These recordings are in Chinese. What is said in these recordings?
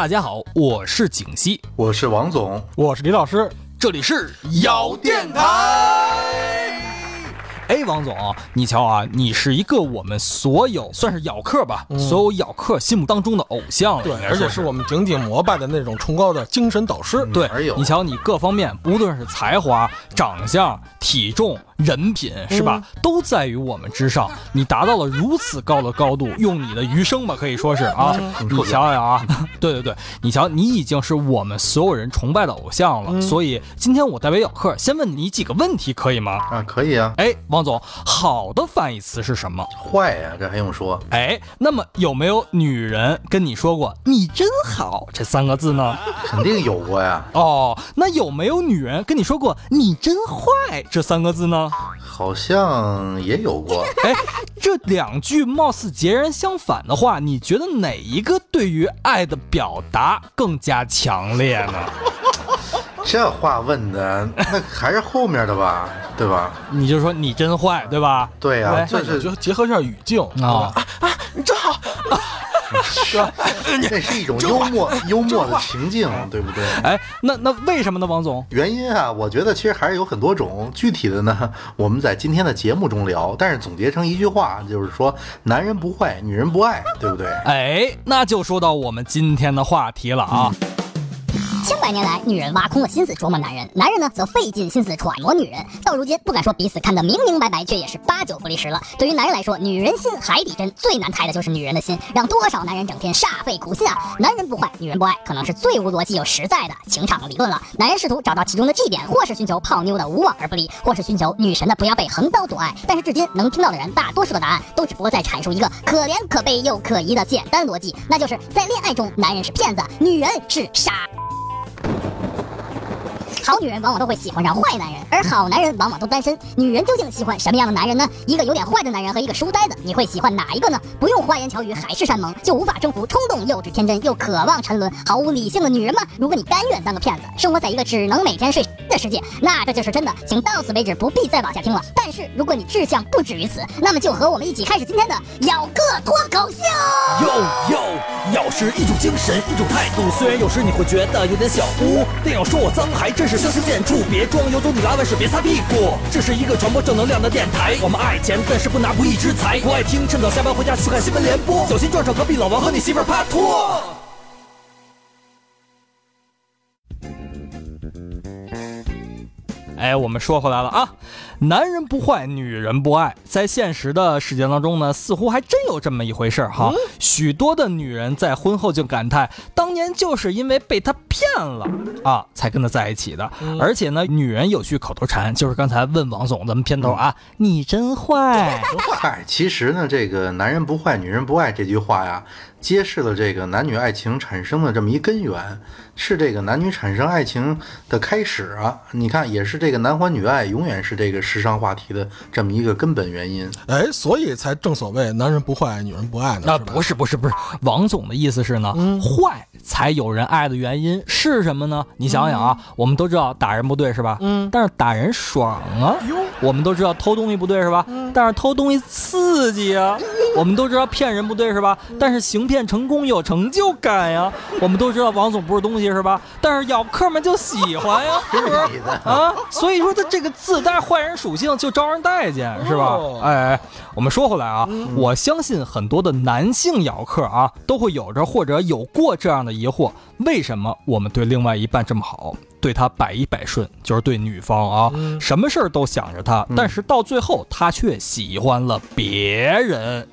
大家好，我是景熙，我是王总，我是李老师，这里是咬电台。哎，王总，你瞧啊，你是一个我们所有算是咬客吧，所有咬客心目当中的偶像了，对而且是我们顶顶膜拜的那种崇高的精神导师。对，你瞧你各方面，不论是才华、长相、体重、人品，是吧，都在于我们之上。你达到了如此高的高度，用你的余生吧，可以说是啊。你想想啊，对对对，你瞧，你已经是我们所有人崇拜的偶像了。所以今天我代表咬客，先问你几个问题，可以吗？啊，可以啊，哎，王总，好的反义词是什么？坏呀，这还用说？哎，那么有没有女人跟你说过“你真好”这三个字呢？肯定有过呀，哦，那有没有女人跟你说过“你真坏”这三个字呢？好像也有过。哎，这两句貌似截然相反的话，你觉得哪一个对于爱的表达更加强烈呢？这话问的，那还是后面的吧，对吧？你就说你真坏，对吧？对呀、对这那你就是结合一下语境啊啊，你真好，那是一种幽默幽默的情境，对不对？哎，那那为什么呢，王总？原因啊，我觉得其实还是有很多种，具体的呢，我们在今天的节目中聊。但是总结成一句话，就是说，男人不坏，女人不爱，对不对？哎，那就说到我们今天的话题了啊。千百年来，女人挖空了心思琢磨男人，男人呢则费尽心思揣摩女人。到如今，不敢说彼此看得明明白白，却也是八九不离十了。对于男人来说，女人心海底针，最难猜的就是女人的心，让多少男人整天煞费苦心啊！男人不坏，女人不爱，可能是最无逻辑又实在的情场理论了。男人试图找到其中的 G 点，或是寻求泡妞的无往而不利，或是寻求女神的不要被横刀夺爱。但是至今能听到的人，大多数的答案都只不过在阐述一个可怜可悲又可疑的简单逻辑，那就是在恋爱中，男人是骗子，女人是傻。好女人往往都会喜欢上坏男人，而好男人往往都单身。女人究竟喜欢什么样的男人呢？一个有点坏的男人和一个书呆子，你会喜欢哪一个呢？不用花言巧语、海誓山盟，就无法征服冲动、幼稚、天真又渴望沉沦、毫无理性的女人吗？如果你甘愿当个骗子，生活在一个只能每天睡的世界，那这就是真的。请到此为止，不必再往下听了。但是如果你志向不止于此，那么就和我们一起开始今天的咬个脱口秀。哟哟，咬是一种精神，一种态度。虽然有时你会觉得有点小污，但要说我脏，还真是相形见绌。别装有种你拉完屎别擦屁股。这是一个传播正能量的电台，我们爱钱，但是不拿不义之财。不爱听，趁早下班回家去看新闻联播，小心撞上隔壁老王和你媳妇儿拍拖。哎，我们说回来了啊，男人不坏，女人不爱，在现实的世界当中呢，似乎还真有这么一回事儿哈。许多的女人在婚后就感叹，当年就是因为被他骗了啊，才跟他在一起的。而且呢，女人有句口头禅，就是刚才问王总咱们片头啊，你真坏。嗨，其实呢，这个“男人不坏，女人不爱”这句话呀，揭示了这个男女爱情产生的这么一根源，是这个男女产生爱情的开始啊。你看，也是这个男欢女爱永远是这个时尚话题的这么一个根本原因。哎，所以才正所谓男人不坏，女人不爱呢。那，不是不是不是，王总的意思是呢，坏才有人爱的原因是什么呢？你想想啊，我们都知道打人不对是吧？嗯，但是打人爽啊。我们都知道偷东西不对是吧？但是偷东西刺激啊。我们都知道骗人不对是吧？但是行骗成功有成就感呀。我们都知道王总不是东西是吧？但是咬客们就喜欢呀，是不是？啊，所以说他这个自带坏人属性就招人待见，是吧？哎，我们说回来啊，我相信很多的男性咬客啊，都会有着或者有过这样的疑惑：为什么我们对另外一半这么好，对他百依百顺，就是对女方啊，什么事儿都想着他，但是到最后他却喜欢了别人。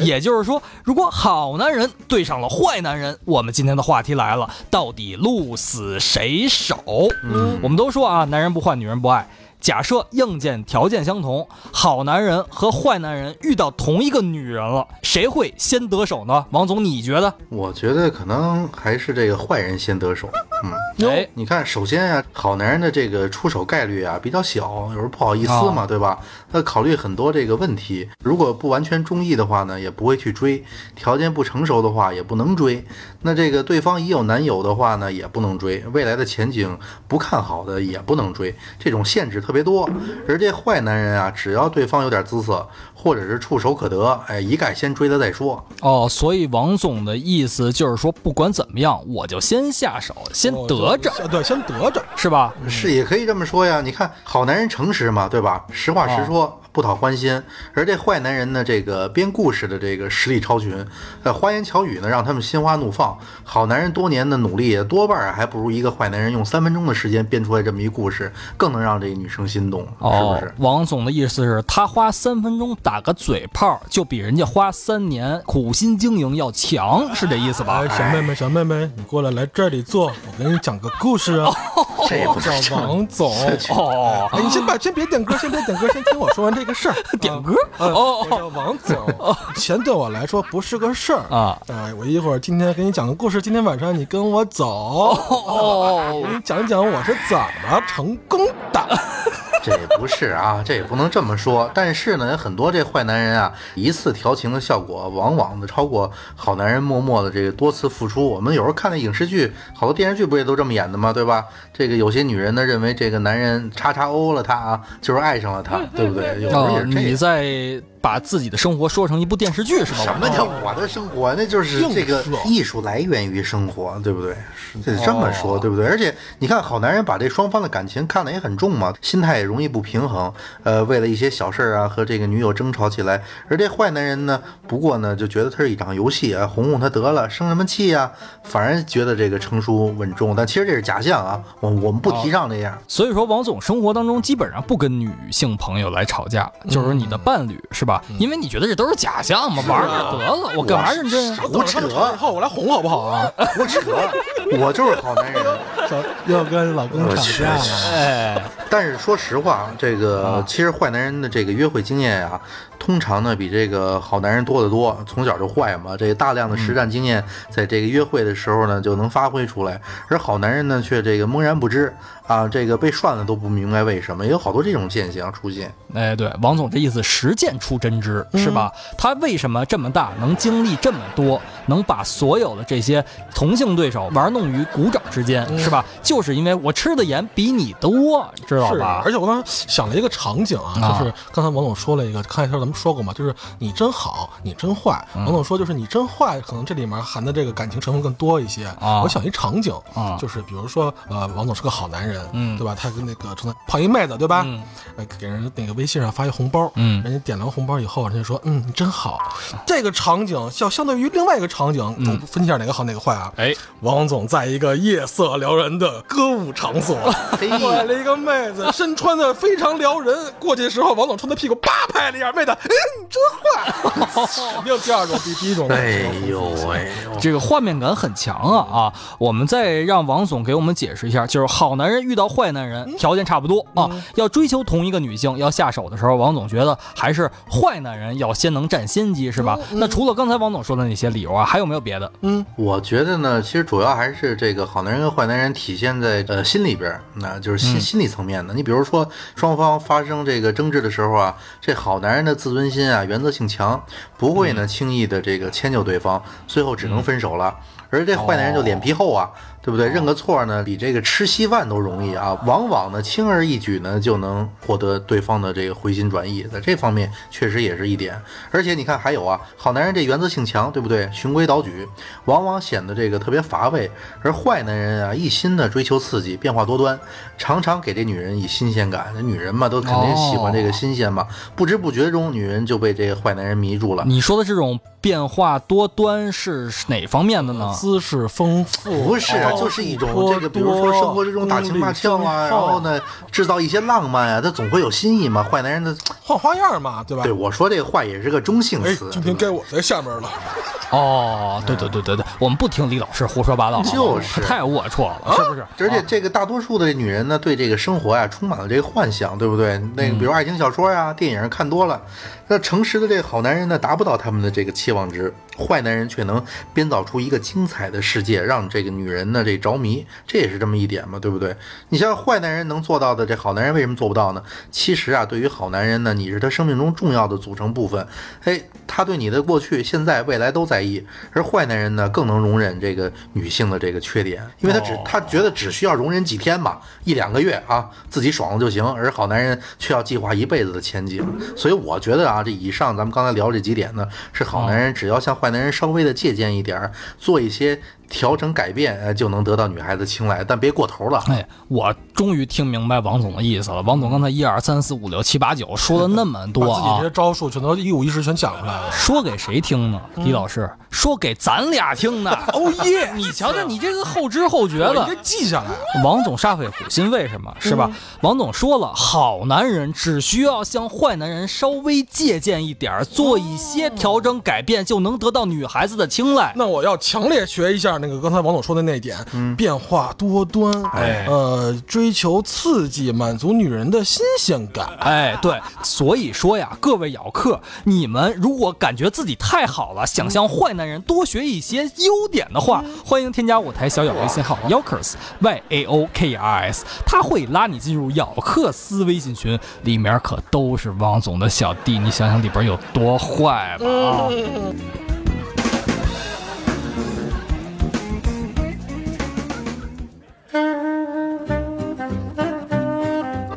也就是说，如果好男人对上了坏男人，我们今天的话题来了，到底鹿死谁手？嗯，我们都说啊，男人不坏，女人不爱。假设硬件条件相同，好男人和坏男人遇到同一个女人了，谁会先得手呢？王总，你觉得？我觉得可能还是这个坏人先得手。嗯哎，你看，首先啊，好男人的这个出手概率啊比较小，有时候不好意思嘛，哦对吧？他考虑很多这个问题，如果不完全中意的话呢，也不会去追；条件不成熟的话，也不能追。那这个对方已有男友的话呢，也不能追；未来的前景不看好的也不能追，这种限制特别多。而这坏男人啊，只要对方有点姿色，或者是触手可得，哎，一概先追他再说。哦，所以王总的意思就是说，不管怎么样，我就先下手，先哦得着，就对，先得着。是吧？是，也可以这么说呀。你看，好男人诚实嘛，对吧？实话实说，不讨欢心。而这坏男人呢，这个编故事的这个实力超群，呃，花言巧语呢，让他们心花怒放。好男人多年的努力，多半还不如一个坏男人用三分钟的时间编出来这么一故事，更能让这个女生心动，是哦不是？，王总的意思是，他花三分钟打个嘴炮，就比人家花三年苦心经营要强，是这意思吧哎，？小妹妹，小妹妹，你过来来这里坐，我给你讲个故事啊。这也不叫王总。哦，哎，你先把先别点歌，先别点歌，先听我说完这个事儿。点歌啊哦我叫王总，钱对我来说不是个事儿啊。哎，我一会儿今天给你讲个故事，今天晚上你跟我走，哦给你讲讲我是怎么成功的。这也不是啊，这也不能这么说。但是呢，有很多这坏男人啊，一次调情的效果往往的超过好男人默默的这个多次付出。我们有时候看的影视剧，好多电视剧不也都这么演的吗？对吧？这个有些女人呢认为这个男人叉叉欧了她啊，就是爱上了他，对不对？有时候你是这样。在把自己的生活说成一部电视剧是吗？什么叫我的生活？那就是这个艺术来源于生活，对不对？得这么说，对不对？而且你看，好男人把这双方的感情看得也很重嘛，心态也容易不平衡。呃，为了一些小事儿啊，和这个女友争吵起来。而这坏男人呢，不过呢，就觉得他是一场游戏啊，哄哄他得了，生什么气呀、反而觉得这个成熟稳重。但其实这是假象啊，我我们不提倡这样。所以说，王总生活当中基本上不跟女性朋友来吵架，就是你的伴侣是吧？因为你觉得这都是假象嘛，玩玩得了，我干嘛认真啊？胡扯，以后我来哄好不好啊？胡扯，我就是好男人。要要跟老公吵架了。哎，但是说实话啊，这个啊其实坏男人的这个约会经验啊，通常呢比这个好男人多得多。从小就坏嘛，这个大量的实战经验，在这个约会的时候呢就能发挥出来。而好男人呢却这个懵然不知啊，这个被涮了都不明白为什么，也有好多这种现象出现。哎，对，王总这意思，实践出真知是吧？他为什么这么大，能经历这么多，能把所有的这些同性对手玩弄于股掌之间，是吧？就是因为我吃的盐比你多，知道是，吧而？且我刚才想了一个场景啊，啊就是刚才王总说了一个，开头咱们说过嘛，就是你真好，你真坏。嗯王总说就是你真坏，可能这里面含的这个感情成分更多一些。啊我想一场景，啊就是比如说呃，王总是个好男人，嗯对吧？他跟那个正在泡一妹子，对吧？给人那个微信上发一红包，嗯人家点了个红包以后，人家说嗯你真好。这个场景相相对于另外一个场景，嗯分析一下哪个好哪个坏啊？哎，王总在一个夜色撩人的歌舞场所，嘿过来了一个妹子，身穿的非常撩人。过去的时候，王总冲她屁股叭拍了一下，妹子，哎，你真坏，肯定第二种比第一种哎觉。呦喂呦！这个画面感很强啊啊！我们再让王总给我们解释一下，就是好男人遇到坏男人，条件差不多啊，要追求同一个女性，要下手的时候，王总觉得还是坏男人要先能占先机，是吧？那除了刚才王总说的那些理由啊，还有没有别的？嗯，我觉得呢，其实主要还是这个好男人跟坏男人体现在呃心里边儿，那就是心、心理层面的。你比如说双方发生这个争执的时候啊，这好男人的自尊心啊，原则性强，不会呢轻易的这个迁就对方，最后只能分手了。而这坏男人就脸皮厚啊，对不对？认个错呢，比这个吃稀饭都容易啊，往往呢轻而易举呢就能获得对方的这个回心转意，在这方面确实也是一点。而且你看还有啊，好男人这原则性强，对不对？循规蹈矩，往往显得这个特别乏味；而坏男人啊，一心的追求刺激，变化多端，常常给这女人以新鲜感。那女人嘛，都肯定喜欢这个新鲜嘛，不知不觉中，女人就被这个坏男人迷住了。你说的这种变化多端是哪方面的呢？姿势丰富，不是就是一种这个，比如说生活之中打情骂俏啊，然后呢，制造一些浪漫啊，他总会有新意嘛。坏男人的，换花样嘛，对吧？对我说这个坏也是个中性哎词，，今天该我在下面了。哦，对对对对对，我们不听李老师胡说八道，就是太龌龊了，是不是？而且这个大多数的女人呢，对这个生活呀、充满了这个幻想，对不对？那个比如爱情小说呀、电影看多了，那诚实的这个好男人呢，达不到他们的这个期望值，坏男人却能编造出一个精彩的世界，让这个女人呢这着迷，这也是这么一点嘛，对不对？你像坏男人能做到的，这好男人为什么做不到呢？其实啊，对于好男人呢，你是他生命中重要的组成部分，哎，他对你的过去、现在、未来都在意，而坏男人呢，更能容忍这个女性的这个缺点，因为他只、他觉得只需要容忍几天嘛，一两个月啊，自己爽了就行，而好男人却要计划一辈子的前景。所以我觉得啊，这以上咱们刚才聊这几点呢，是好男人只要向坏男人稍微的借鉴一点儿，做一些调整改变，呃，就能得到女孩子青睐，但别过头了。哎，我终于听明白王总的意思了。王总刚才一二三四五六七八九 说了那么多啊把自己这些，招数全都一五一十全讲出来了。说给谁听呢？李老师说给咱俩听呢。哦耶！你瞧瞧你这个后知后觉的我应该，记下来。王总煞费苦心，为什么？是吧？王总说了，好男人只需要向坏男人稍微借鉴一点儿，做一些调整改变，就能得到女孩子的青睐。那我要强烈学一下那个刚才王总说的那一点，变化多端，哎。呃，追求刺激，满足女人的新鲜感。哎，对，所以说呀，各位咬客，你们如果感觉自己太好了，想向坏男人多学一些优点的话，欢迎添加我台小咬微信号 Yokers Y A O K R S，他会拉你进入咬克斯微信群，里面可都是王总的小弟，你想想里边有多坏吧。啊！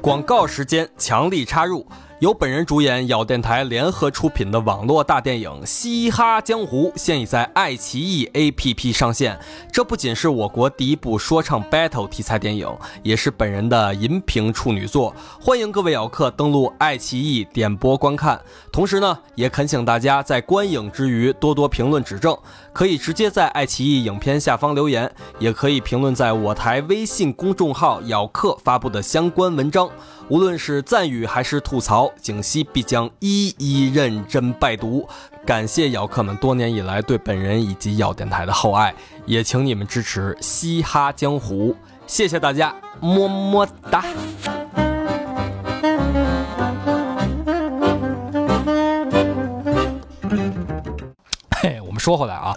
广告时间，强力插入。由本人主演，咬电台联合出品的网络大电影《嘻哈江湖》现已在爱奇艺 APP 上线。这不仅是我国第一部说唱 battle 题材电影，也是本人的银屏处女作。欢迎各位咬客登录爱奇艺点播观看。同时呢，也恳请大家在观影之余多多评论指正，可以直接在爱奇艺影片下方留言，也可以评论在我台微信公众号“咬客”发布的相关文章。无论是赞誉还是吐槽，景熙必将一一认真拜读。感谢咬客们多年以来对本人以及咬电台的厚爱，也请你们支持《嘻哈江湖》，谢谢大家，么么哒。嘿，我们说回来啊，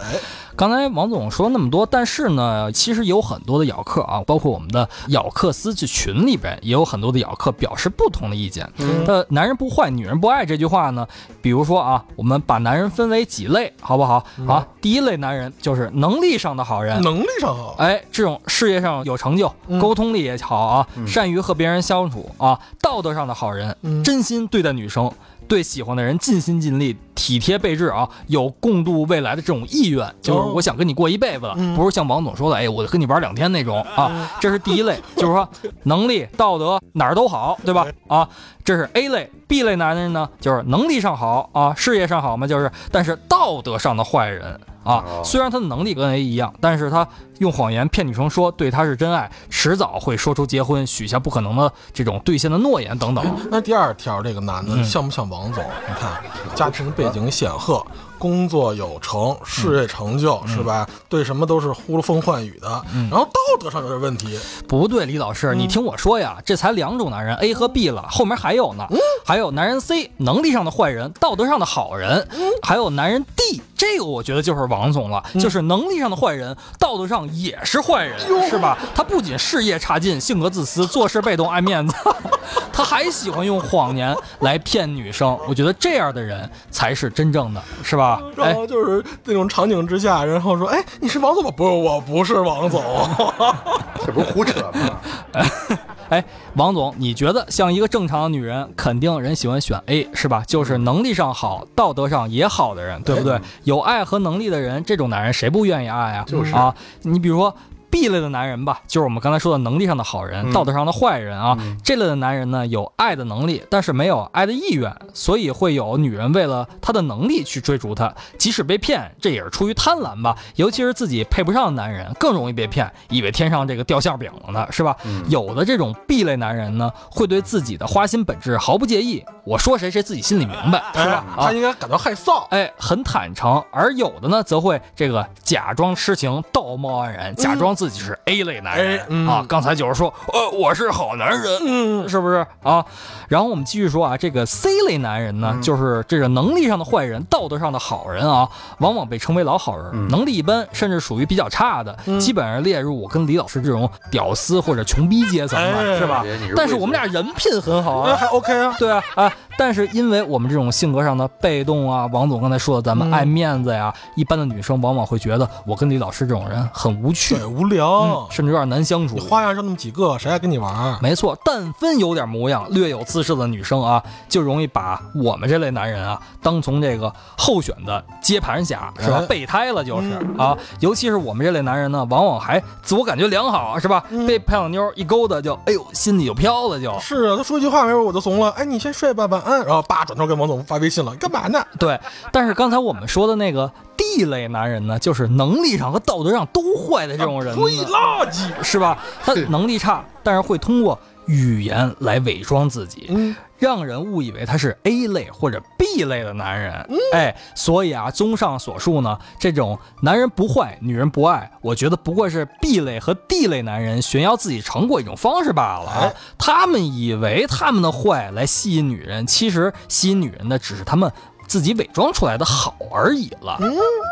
刚才王总说那么多，但是呢，其实有很多的咬客啊，包括我们的咬客私这群里边，也有很多的咬客表示不同的意见。呃，男人不坏，女人不爱这句话呢，比如说啊，我们把男人分为几类，好不好？啊，第一类男人就是能力上的好人，能力上好，哎，这种事业上有成就，沟通力也好啊，善于和别人相处啊，道德上的好人，嗯。真心对待女生，对喜欢的人尽心尽力，体贴备至啊，有共度未来的这种意愿，就是哦我想跟你过一辈子，了不是像王总说的，哎，我跟你玩两天那种啊，这是第一类，就是说能力、道德哪儿都好，对吧？啊，这是 A 类，B 类男人呢，就是能力上好啊，事业上好嘛，就是但是道德上的坏人啊哦，虽然他的能力跟 A 一样，但是他用谎言骗女生说对他是真爱，迟早会说出结婚，许下不可能的这种兑现的诺言等等。那第二条，这个男的嗯像不像王总？你看，家庭背景显赫，工作有成，事业成就、嗯。是吧？对什么都是呼风唤雨的，然后道德上有点问题。不对，李老师，你听我说呀，这才两种男人 A 和 B 了，后面还有呢，还有男人 C，能力上的坏人，道德上的好人，还有男人 D，这个我觉得就是王总了，就是能力上的坏人，道德上也是坏人，是吧？他不仅事业差劲，性格自私，做事被动，爱面子，他还喜欢用谎言来骗女生，我觉得这样的人才是真正的，是吧？哎，然后就是那种场景之下，然后说：“哎，你是王总吗？不是，我不是王总。这不是胡扯吗？哎，王总，你觉得像一个正常的女人，肯定人喜欢选 A 是吧？就是能力上好，道德上也好的人，对不对？有爱和能力的人，这种男人谁不愿意爱啊？就是啊，你比如说。B 类的男人吧，就是我们刚才说的能力上的好人，嗯道德上的坏人啊。嗯这类的男人呢，有爱的能力，但是没有爱的意愿，所以会有女人为了他的能力去追逐他，即使被骗，这也是出于贪婪吧。尤其是自己配不上的男人，更容易被骗，以为天上这个掉馅饼了呢，是吧？嗯有的这种 B 类男人呢，会对自己的花心本质毫不介意，我说谁谁自己心里明白，是吧？啊他应该感到害臊。哎，很坦诚，而有的呢，则会这个假装痴情，道貌岸然，假装自己是 A 类男人、哎嗯啊。刚才就是说，呃，我是好男人，嗯，是不是啊？然后我们继续说啊，这个 C 类男人呢，就是这个能力上的坏人，道德上的好人啊，往往被称为老好人，嗯能力一般，甚至属于比较差的，基本上列入我跟李老师这种屌丝或者穷逼阶层了，哎是吧？但是我们俩人品很好啊，哎还 OK 啊。对啊啊！但是因为我们这种性格上的被动啊，王总刚才说的，咱们嗯爱面子呀，一般的女生往往会觉得我跟李老师这种人很无趣，对，无聊嗯，。甚至有点难相处你。花样就那么几个，谁爱跟你玩？没错，但凡有点模样、略有姿色的女生啊，就容易把我们这类男人啊当从这个候选的接盘侠，是吧哎？备胎了就是嗯啊。尤其是我们这类男人呢，往往还自我感觉良好，是吧？嗯被漂亮妞一勾搭就，哎呦，心里就飘了就。是啊，他说一句话没准我就怂了。哎，你先睡吧，晚安。然后叭转头跟王总发微信了，干嘛呢？对，但是刚才我们说的那个 D 类男人呢，就是能力上和道德上都坏的这种人所以，垃圾。是吧？他能力差，但是会通过语言来伪装自己，嗯，让人误以为他是 A 类或者 B 类的男人。哎，所以啊，综上所述呢，这种男人不坏，女人不爱，我觉得不过是 B 类和 D 类男人炫耀自己成果一种方式罢了啊哎。他们以为他们的坏来吸引女人，其实吸引女人的只是他们自己伪装出来的好而已了。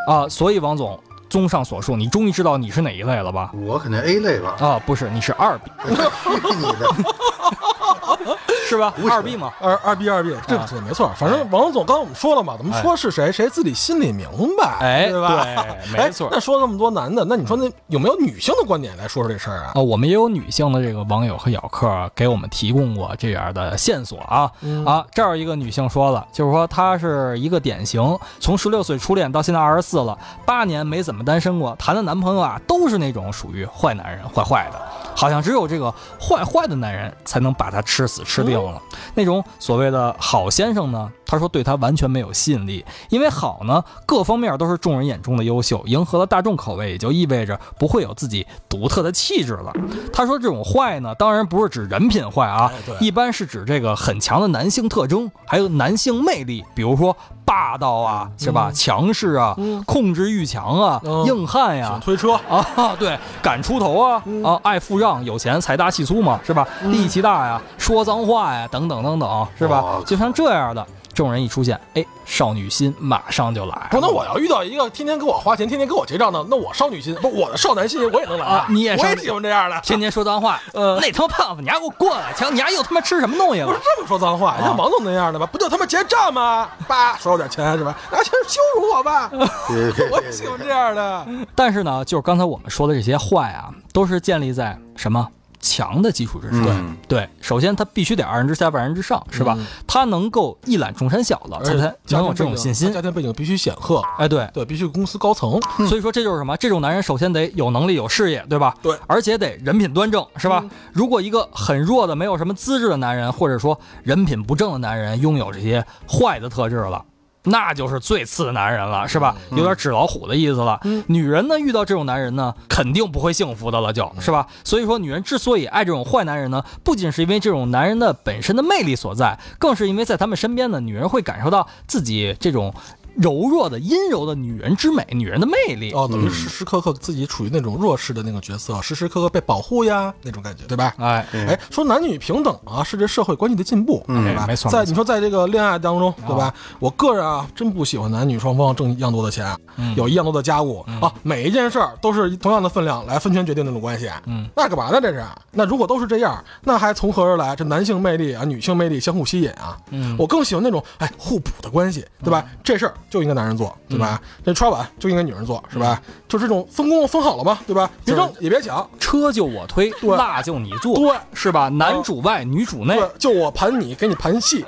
啊，所以王总。综上所述，你终于知道你是哪一类了吧？我肯定 A 类吧，啊，不是，你是二 B 去你的！是吧？二 B 嘛。二二 B 二 B，这啊个对，没错。反正王总刚刚我们说了嘛，咱们说是谁，谁自己心里明白，哎对吧？对 没错哎那说那么多男的，那你说那有没有女性的观点来说说这事儿啊？啊，我们也有女性的这个网友和咬客啊给我们提供过这样的线索啊、嗯啊，这儿有一个女性说了，就是说她是一个典型，从十六岁初恋到现在二十四了，八年没怎么单身过，谈的男朋友啊都是那种属于坏男人，坏坏的，好像只有这个坏坏的男人才能把她吃死吃定了。那种所谓的好先生呢，他说对他完全没有吸引力，因为好呢各方面都是众人眼中的优秀，迎合了大众口味，也就意味着不会有自己独特的气质了。他说这种坏呢，当然不是指人品坏啊一般是指这个很强的男性特征，还有男性魅力，比如说霸道啊，是吧？强势啊，嗯控制欲强啊，嗯硬汉呀、推车，啊，对，敢出头啊，啊，爱富让，有钱，财大气粗嘛，是吧？力气大呀，说脏话呀，等等等等，是吧哇？就像这样的，这种人一出现，哎，少女心马上就来了。不，那我要遇到一个天天给我花钱、天天给我结账的，那我少女心，不，我的少男心我也能来啊你也少我也喜欢这样的。天天说脏话，呃那他妈胖子，你还给我过来！瞧，你还又他妈吃什么东西了不是？这么说脏话，啊像王总那样的吧，不就他妈结账吗？叭，收我点钱是吧？拿钱羞辱我吧，我也喜欢这样的。但是呢，就是刚才我们说的这些坏啊，都是建立在什么强的基础之上。嗯对，首先他必须得二人之下，万人之上，是吧？嗯他能够一览众山小的，而且才才能有这种信心家。庭背景必须显赫，哎，对，对，必须公司高层，所以说这就是什么？这种男人首先得有能力、有事业，对吧？对而且得人品端正，是吧？如果一个很弱的、没有什么资质的男人，或者说人品不正的男人，拥有这些坏的特质了。那就是最次的男人了，是吧？有点纸老虎的意思了。女人呢，遇到这种男人呢，肯定不会幸福的了，就是吧？所以说，女人之所以爱这种坏男人呢，不仅是因为这种男人的本身的魅力所在，更是因为在他们身边呢，女人会感受到自己这种柔弱的、阴柔的女人之美，女人的魅力。哦，等于时时刻刻自己处于那种弱势的那个角色，时时刻刻被保护呀，那种感觉，对吧？哎，哎，说男女平等啊，是这社会关系的进步，嗯对吧？没错在你说在这个恋爱当中，对吧？我个人啊，真不喜欢男女双方挣一样多的钱，嗯有一样多的家务啊，每一件事儿都是同样的分量来分权决定那种关系。嗯，那干嘛呢？这是？那如果都是这样，那还从何而来？这男性魅力啊，女性魅力相互吸引啊。嗯我更喜欢那种哎互补的关系，对吧？这事儿就应该男人做，对吧？这刷碗就应该女人做，是吧？就这种分工分好了嘛，对吧？别争也别抢，车就我推，对辣就你做，对是吧？男主外，女主内，就我盘你，给你盘戏，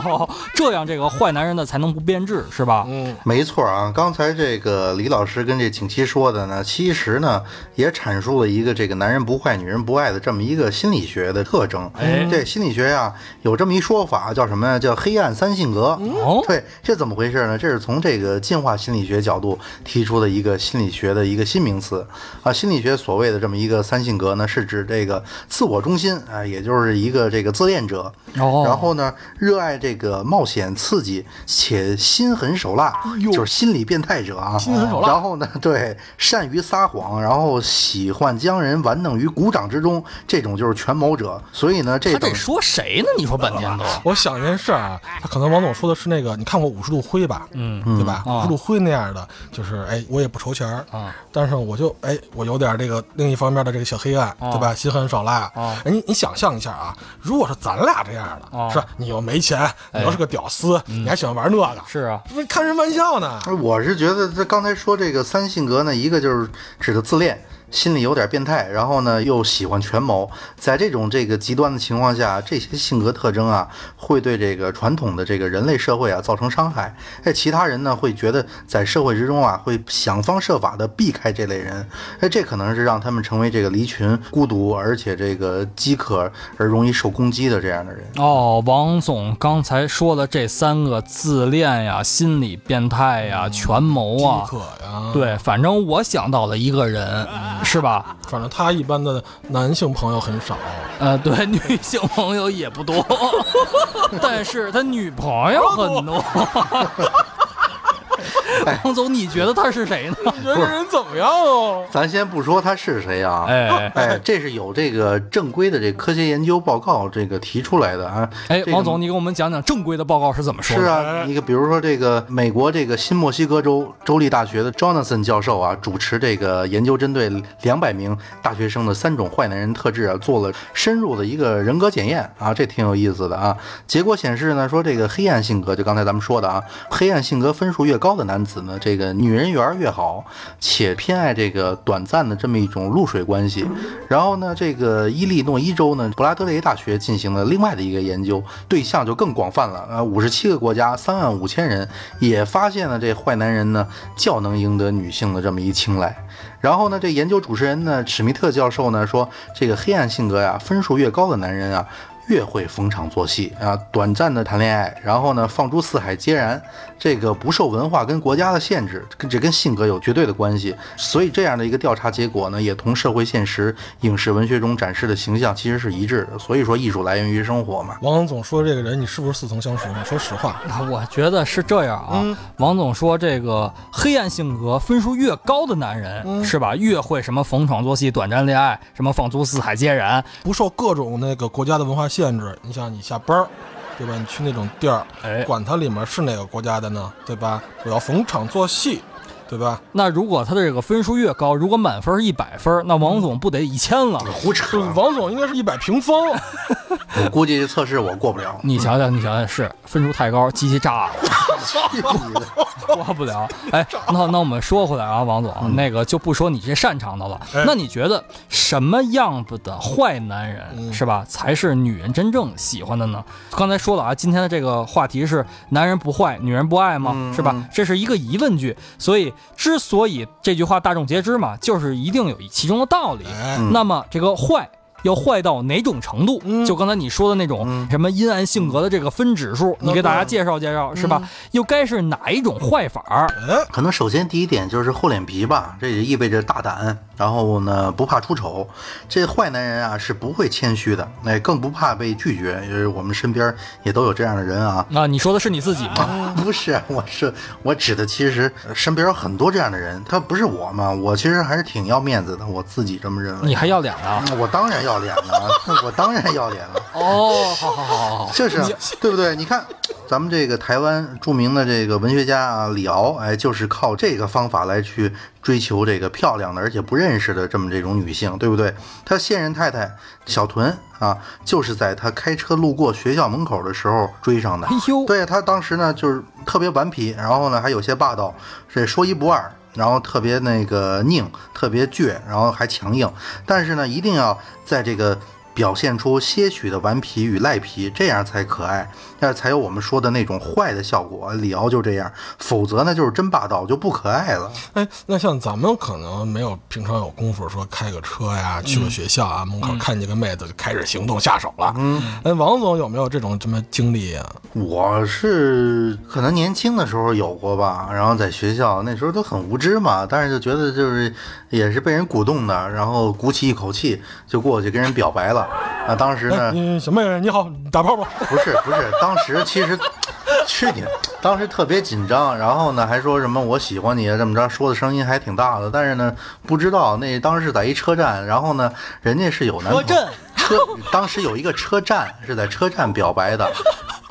这样这个坏男人的才能不变质，是吧？嗯，没错啊，刚才这个李老师跟这景琦说的呢，其实呢也阐述了一个这个男人不坏，女人不爱的这么一个心理学的特征。哎这心理学呀、有这么一说法，叫什么呀？叫黑暗三性格。哦对，这怎么回事呢？这是从这个进化心理学角度提出的一个心理学的一个新名词啊。心理学所谓的这么一个三性格呢，是指这个自我中心啊，也就是一个这个自恋者，哦然后呢，热爱这个冒险刺激，且心狠手辣，就是心理变态者啊。心狠手辣然后呢，对，善于撒谎，然后喜欢将人玩弄于股掌之中，这种就是权谋者。所以呢，这等他得说谁呢？你说半天都，我想一件事儿啊，他可能王总说的是那个，你看过《五十度灰》吧？嗯对吧？啊五十度灰那样的，就是哎，我也不愁钱儿啊，但是我就哎，我有点这个另一方面的这个小黑暗，啊对吧？心狠手辣啊哎，你你想象一下啊，如果是咱俩这样的，啊是吧？你又没钱，你哎又是个屌丝，你还喜欢玩那个，是啊，这开人玩笑呢。我是觉得这刚才说这个三性格呢，一个就是指的自恋。心里有点变态，然后呢又喜欢权谋，在这种这个极端的情况下，这些性格特征啊，会对这个传统的这个人类社会啊造成伤害。哎，其他人呢会觉得在社会之中啊，会想方设法的避开这类人。哎，这可能是让他们成为这个离群、孤独，而且这个饥渴而容易受攻击的这样的人。哦，王总刚才说的这三个自恋呀、心理变态呀、权谋啊饥，渴呀，，对，反正我想到了一个人，是吧？反正他一般的男性朋友很少，呃，对，女性朋友也不多，但是他女朋友很多。王总，你觉得他是谁呢？你觉得这人怎么样哦？咱先不说他是谁啊，哎哎，这是有这个正规的这科学研究报告这个提出来的啊。哎，这个王总，你给我们讲讲正规的报告是怎么说的？是啊，你个比如说这个美国这个新墨西哥州州立大学的 Jonathan 教授啊，主持这个研究，针对两百名大学生的三种坏男人特质啊，做了深入的一个人格检验啊，这挺有意思的啊。结果显示呢，说这个黑暗性格，就刚才咱们说的啊，黑暗性格分数越高的男子呢，这个女人缘越好，且偏爱这个短暂的这么一种露水关系。然后呢，这个伊利诺伊州呢，布拉德雷大学进行了另外的一个研究，对象就更广泛了，呃，五十七个国家，三万五千人，也发现了这坏男人呢较能赢得女性的这么一青睐。然后呢，这研究主持人呢，史密特教授呢说，这个黑暗性格呀，分数越高的男人啊。越会逢场作戏啊，短暂的谈恋爱，然后呢放诸四海皆然，这个不受文化跟国家的限制，跟这跟性格有绝对的关系。所以这样的一个调查结果呢，也同社会现实、影视文学中展示的形象其实是一致的。所以说，艺术来源于生活嘛。王总说这个人，你是不是似曾相识？呢说实话，我觉得是这样啊。王总说，这个黑暗性格分数越高的男人，是吧？越会什么逢场作戏、短暂恋爱，什么放诸四海皆然。不受各种那个国家的文化限制。你想，你下班儿，对吧？你去那种地儿，哎管它里面是哪个国家的呢，对吧？我要逢场作戏，对吧？那如果他的这个分数越高，如果满分一百分，那王总不得一千了？胡扯！王总应该是一百平方，我估计这测试我过不了。你瞧瞧，你瞧瞧，是分数太高，机器炸了，过不了。哎，那那我们说回来啊，王总，那个就不说你这擅长的了。那你觉得什么样子的坏男人是吧，才是女人真正喜欢的呢？刚才说了啊，今天的这个话题是男人不坏，女人不爱吗？是吧？这是一个疑问句，所以之所以这句话大众皆知嘛，就是一定有其中的道理。哎，那么这个坏要坏到哪种程度？嗯。就刚才你说的那种什么阴暗性格的这个分指数，你给大家介绍介绍，是吧？又该是哪一种坏法可能首先第一点就是厚脸皮吧，这也意味着大胆，然后呢不怕出丑。这坏男人啊是不会谦虚的，那，更不怕被拒绝。因为我们身边也都有这样的人啊。啊，你说的是你自己吗？不是，我是我指的，其实身边有很多这样的人，他不是我嘛，我其实还是挺要面子的，我自己这么认为。你还要脸啊？我当然要脸了，我当然要脸了。哦，好好好好好，就是对不对？你看，咱们这个台湾著名的这个文学家啊，李敖，哎，就是靠这个方法来去追求这个漂亮的而且不认识的这么这种女性，对不对？他现任太太小屯啊，就是在他开车路过学校门口的时候追上的。哎呦，对他当时呢就是特别顽皮，然后呢还有些霸道，这说一不二，然后特别那个拧，特别倔，然后还强硬，但是呢一定要在这个。表现出些许的顽皮与赖皮，这样才可爱，那才有我们说的那种坏的效果。李敖就这样，否则呢就是真霸道，就不可爱了。哎，那像咱们可能没有平常有功夫说开个车呀，去个学校啊，门口看见个妹子就开始行动下手了。嗯，哎，王总有没有这种什么经历呀？我是可能年轻的时候有过吧，然后在学校那时候都很无知嘛，但是就觉得就是也是被人鼓动的，然后鼓起一口气就过去跟人表白了。啊，当时呢，嗯，小妹妹你好，打炮吧？不是不是，当时其实去年，当时特别紧张，然后呢还说什么我喜欢你啊，这么着说的声音还挺大的，但是呢不知道那当时在一车站，然后呢人家是有男朋友，车 当时有一个车站是在车站表白的，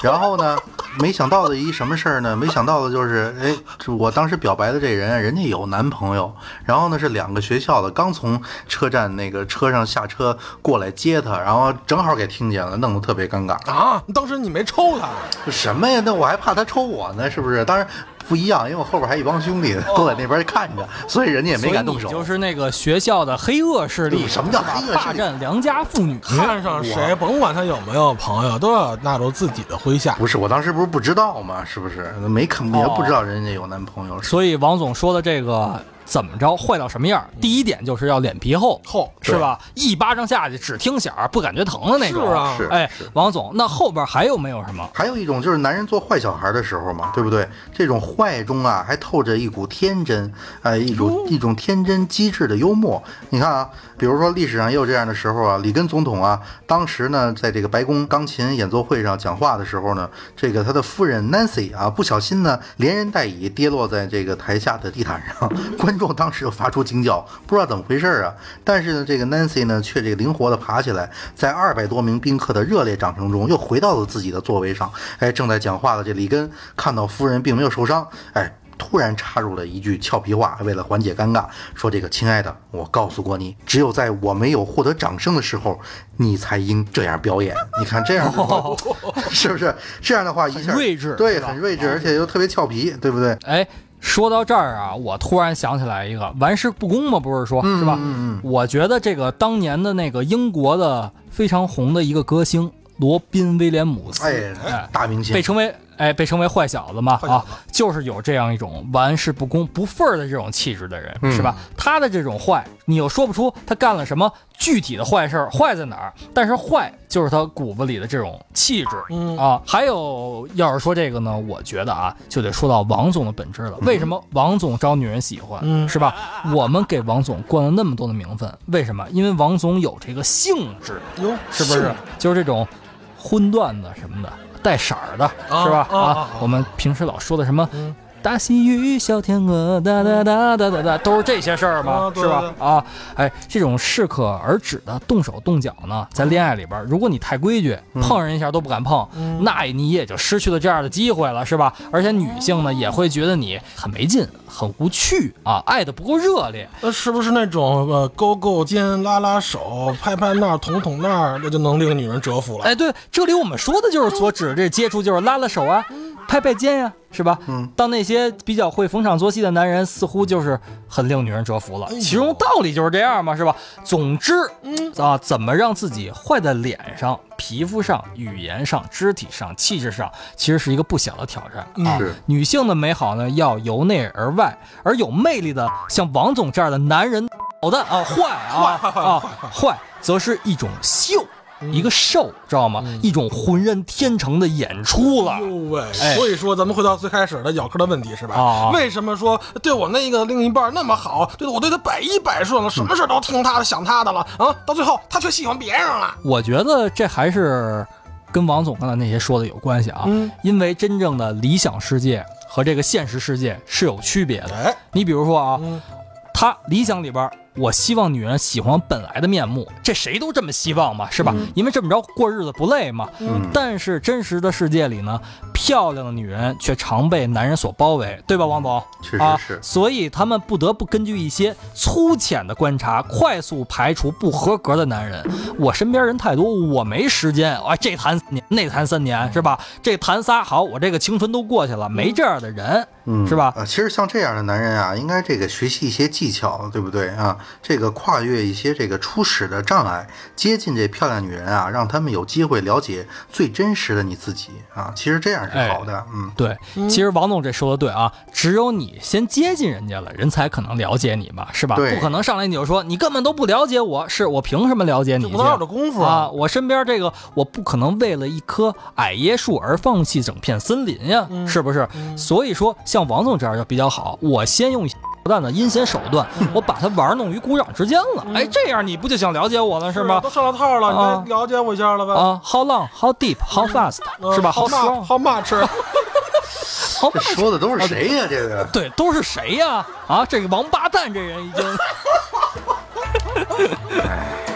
然后呢。没想到的一什么事儿呢？没想到的就是，哎，我当时表白的这人，人家有男朋友，然后呢是两个学校的，刚从车站那个车上下车过来接他，然后正好给听见了，弄得特别尴尬啊！当时你没抽他？什么呀？那我还怕他抽我呢，是不是？当然。不一样，因为我后边还一帮兄弟都在那边看着，所以人家也没敢动手。就是那个学校的黑恶势力，什么叫黑恶势力？霸占良家妇女，看上谁，甭管他有没有朋友，都要纳入自己的麾下。不是，我当时不是不知道吗？是不是？没看也不知道人家有男朋友。所以王总说的这个。怎么着坏到什么样？第一点就是要脸皮厚厚，是吧？一巴掌下去只听响不感觉疼的那种。是啊，是。哎，王总，那后边还有没有什么？还有一种就是男人做坏小孩的时候嘛，对不对？这种坏中啊，还透着一股天真，哎，一种一种天真机智的幽默。你看啊，比如说历史上也有这样的时候啊，里根总统啊，当时呢，在这个白宫钢琴演奏会上讲话的时候呢，这个他的夫人 Nancy 啊，不小心呢，连人带椅跌落在这个台下的地毯上，观。众当时就发出惊叫，不知道怎么回事啊！但是呢，这个 Nancy 呢，却这个灵活的爬起来，在二百多名宾客的热烈掌声中，又回到了自己的座位上。哎，正在讲话的这里根看到夫人并没有受伤，哎，突然插入了一句俏皮话，为了缓解尴尬，说：“这个亲爱的，我告诉过你，只有在我没有获得掌声的时候，你才应这样表演。你看这样，是不是？这样的话一下 睿智，对，很睿智，而且又特别俏皮，对不对？哎。”说到这儿啊，我突然想起来一个玩世不恭嘛，不是说是吧？我觉得这个当年的那个英国的非常红的一个歌星罗宾威廉姆斯，哎，大明星，被称为。哎，被称为坏小子嘛，啊，就是有这样一种玩世不恭、不忿儿的这种气质的人，是吧？他的这种坏，你又说不出他干了什么具体的坏事儿，坏在哪儿？但是坏就是他骨子里的这种气质，啊。还有，要是说这个呢，我觉得啊，就得说到王总的本质了。为什么王总招女人喜欢，是吧？我们给王总冠了那么多的名分，为什么？因为王总有这个性质，哟，是不是？就是这种荤段子什么的。带色儿的是吧？啊，我们平时老说的什么？大西鱼，小天鹅，哒哒哒哒哒哒，都是这些事儿吗？是吧？啊，哎，这种适可而止的动手动脚呢，在恋爱里边，如果你太规矩，碰人一下都不敢碰，那你也就失去了这样的机会了，是吧？而且女性呢，也会觉得你很没劲，很无趣啊，爱的不够热烈。那是不是那种呃勾勾肩、拉拉手、拍拍那儿、捅捅那儿，那就能令女人折服了？哎，对，这里我们说的就是所指的这接触，就是拉拉手啊。拍拍肩呀，是吧？嗯，当那些比较会逢场作戏的男人，似乎就是很令女人折服了。其中道理就是这样嘛，是吧？总之，嗯啊，怎么让自己坏在脸上、皮肤上、语言上、肢体上、气质上，其实是一个不小的挑战啊。女性的美好呢，要由内而外，而有魅力的，像王总这样的男人，好的啊，坏啊，坏坏坏坏，则是一种秀。一个 show，知道吗？一种浑然天成的演出了。所以说，咱们回到最开始的咬客的问题是吧？啊，为什么说对我那个另一半那么好，对我对他百依百顺了，什么事都听他的，想他的了啊？到最后他却喜欢别人了。我觉得这还是跟王总刚才那些说的有关系啊。嗯，因为真正的理想世界和这个现实世界是有区别的。哎，你比如说啊，他理想里边。我希望女人喜欢本来的面目，这谁都这么希望嘛，是吧？因为这么着过日子不累嘛。嗯但是真实的世界里呢，漂亮的女人却常被男人所包围，对吧，王总？确啊实是。所以他们不得不根据一些粗浅的观察，快速排除不合格的男人。我身边人太多，我没时间啊，这谈三年，那谈三年，是吧？这谈仨好，我这个青春都过去了，没这样的人，嗯，是吧？啊，其实像这样的男人啊，应该这个学习一些技巧，对不对啊？这个跨越一些这个初始的障碍，接近这漂亮女人啊，让他们有机会了解最真实的你自己啊。其实这样是好的，嗯。对，其实王总这说的对啊，只有你先接近人家了，人才可能了解你嘛，是吧？对不可能上来你就说你根本都不了解我，是我凭什么了解你去？不能有这功夫啊！我身边这个，我不可能为了一棵矮椰树而放弃整片森林呀，嗯是不是？所以说，像王总这样就比较好，我先用不断的阴险手段，嗯我把他玩弄于股掌之间了。哎，这样你不就想了解我了是吗都？上了套了，啊你再了解我一下了呗？啊，How long? How deep? How fast? 嗯是吧好 How 骂 strong? 好这说的都是谁呀、这个对，都是谁呀？啊，这个王八蛋，这人已经。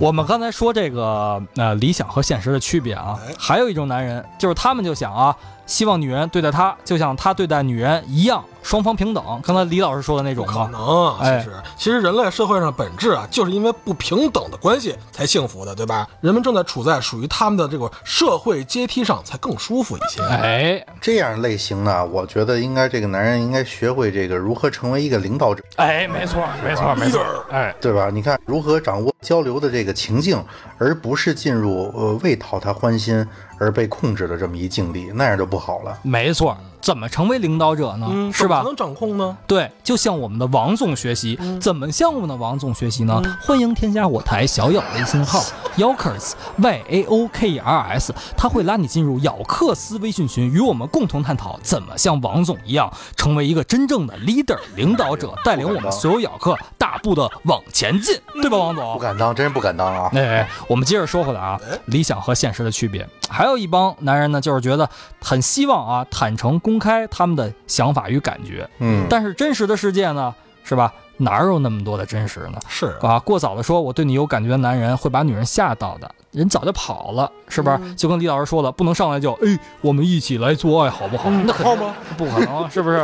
我们刚才说这个呃理想和现实的区别啊，还有一种男人就是他们就想啊，希望女人对待他就像他对待女人一样，双方平等。刚才李老师说的那种不可，能其实，其实人类社会上的本质啊，就是因为不平等的关系才幸福的，对吧？人们正在处在属于他们的这个社会阶梯上，才更舒服一些。哎这样类型呢，我觉得应该这个男人应该学会这个如何成为一个领导者，哎，没错没错没错，哎。对吧？你看如何掌握交流的这个情境，而不是进入呃为讨他欢心而被控制的这么一境地，那样就不好了。没错，怎么成为领导者呢？嗯，是吧怎么？能掌控呢？对，就向我们的王总学习。怎么向我们的王总学习呢？欢迎添加我台小咬微信号 Yokers Y A O K E R S，他会拉你进入咬克斯微信群，与我们共同探讨怎么像王总一样，成为一个真正的 leader 领导者，带领我们所有咬客大步的往前进，对吧，王总？不敢当，真是不敢当啊！哎，我们接着说回来啊，理想和现实的区别，还有一帮男人呢，就是觉得很希望啊，坦诚公开他们的想法与感觉，嗯，但是真实的世界呢，是吧？哪有那么多的真实呢？是啊，过早的说我对你有感觉的男人会把女人吓到的，人早就跑了，是不是？就跟李老师说了，不能上来就哎，我们一起来做爱好不好？那肯定好吗？不可能，是不是？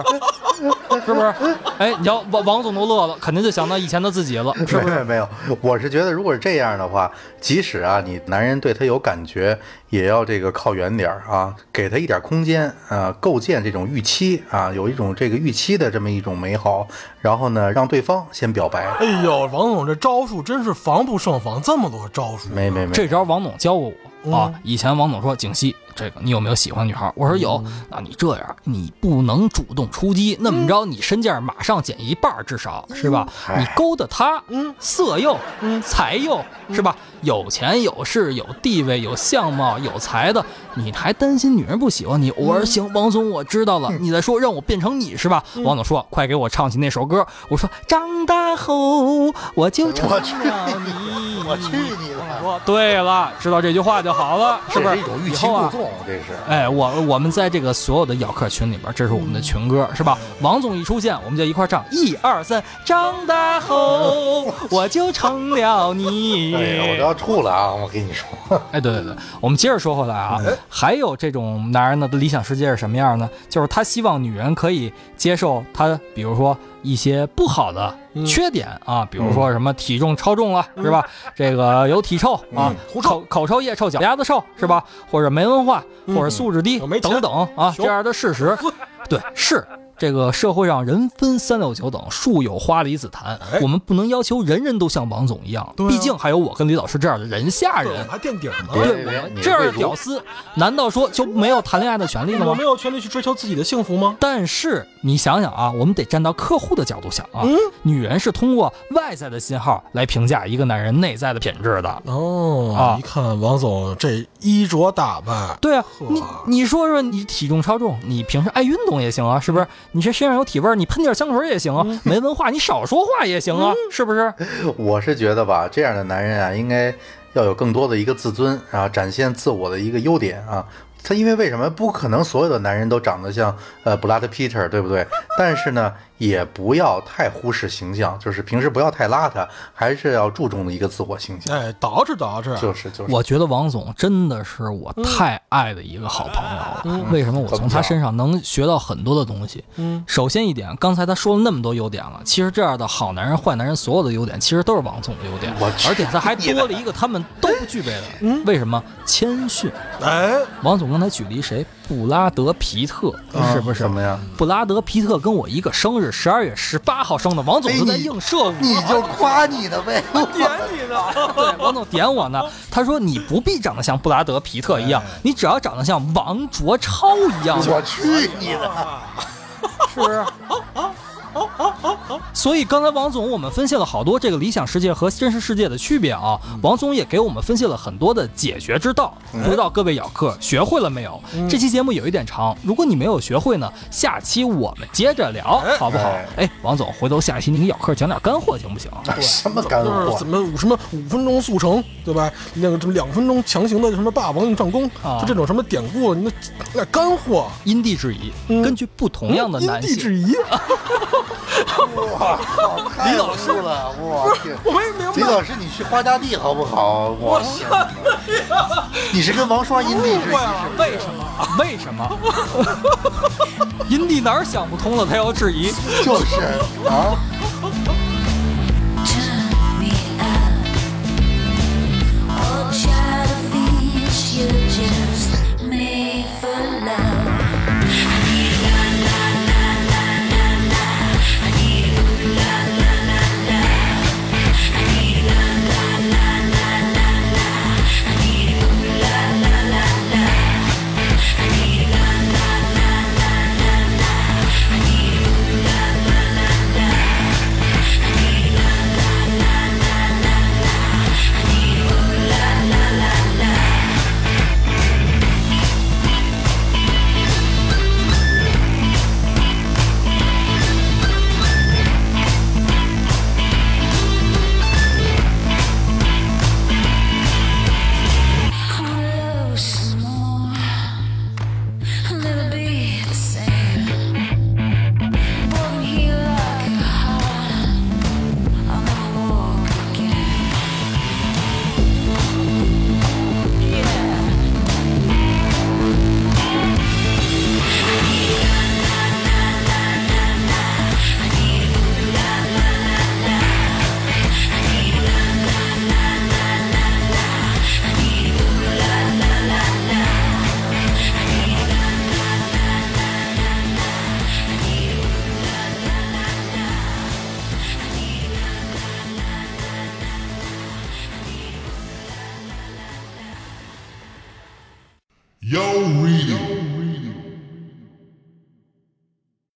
是不是？哎，你要王王总都乐了，肯定就想到以前的自己了，是不是？没有没有，我是觉得如果是这样的话，即使啊你男人对他有感觉，也要这个靠远点儿啊，给他一点空间啊，构建这种预期啊，有一种这个预期的这么一种美好，然后呢让对方先表白。哎呦，王总这招数真是防不胜防，这么多招数。没没没，这招王总教过我啊。以前王总说：“景熙，这个你有没有喜欢女孩？”我说有。那，你这样，你不能主动出击，那么着你身价马上减一半，至少是吧？你勾搭她，嗯色诱，嗯财诱，是吧？有钱有势有地位有相貌有才的，你还担心女人不喜欢你？我说行，王总，我知道了。你再说让我变成你是吧？王总说：“快给我唱起那首歌。”我说：“长大后我就成了你。”我去你的！说对了，知道这句话就好了，是不是？以后啊，这是。哎，我我们在这个所有的咬客群里边，这是我们的群歌，是吧？王总一出现，我们就一块唱，一二三，长大 后我就成了你。哎呀，我都要吐了啊！我跟你说，哎，对对对，我们接着说回来啊，还有这种男人的理想世界是什么样呢？就是他希望女人可以接受他，比如说一些不好的缺点啊，比如说什么体重超重了，是吧？这个有体臭啊，口口臭、腋臭、脚丫子臭，是吧？或者没文化，或者素质低等等啊，这样的事实，对，是。这个社会上人分三六九等，树有花离子檀。哎我们不能要求人人都像王总一样，啊毕竟还有我跟李老师这样的人下人。还垫底儿呢。对我这样的屌丝，难道说就没有谈恋爱的权利了吗我没？有权利去追求自己的幸福吗？但是你想想啊，我们得站到客户的角度想啊，嗯女人是通过外在的信号来评价一个男人内在的品质的。哦啊一看王总这衣着打扮，对啊，你你说说，你体重超重，你平时爱运动也行啊，是不是？你这身上有体味儿，你喷点香水也行啊。没文化，你少说话也行啊，是不是？我是觉得吧，这样的男人啊，应该要有更多的一个自尊啊，展现自我的一个优点啊。他因为为什么不可能所有的男人都长得像呃布拉德皮特，对不对？但是呢，也不要太忽视形象，就是平时不要太邋遢，还是要注重的一个自我形象。哎，捯饬捯饬，就是就是。我觉得王总真的是我太爱的一个好朋友了。为什么我从他身上能学到很多的东西？嗯，首先一点，刚才他说了那么多优点了，其实这样的好男人、坏男人，所有的优点其实都是王总的优点。我而且他还多了一个他们都不具备的。嗯，为什么？谦逊。哎，王总刚才举例谁？布拉德皮特是不是？什么呀？布拉德皮特跟我一个生日，十二月十八号生的。王总就在映射我，你就夸你的呗，我 点你呢。对，王总点我呢。他说你不必长得像布拉德皮特一样，你只要长得像王卓超一样。我去你的！是不是？所以刚才王总我们分析了好多这个理想世界和真实世界的区别啊，王总也给我们分析了很多的解决之道。不知道各位咬客学会了没有？这期节目有一点长，如果你没有学会呢，下期我们接着聊，好不好？哎，王总，回头下期你给咬客讲点干货行不行？什么干货？怎么什么五分钟速成，对吧？那个什么两分钟强行的什么霸王硬上弓，就这种什么典故，那那干货，因地制宜，根据不同样的男性。因地制宜。哇靠！李老师了，我天！我没明白。李老师，你去花家地好不好？我你是跟王双阴地制宜？为什么？为什么？阴地哪儿想不通了？他要质疑？就是啊。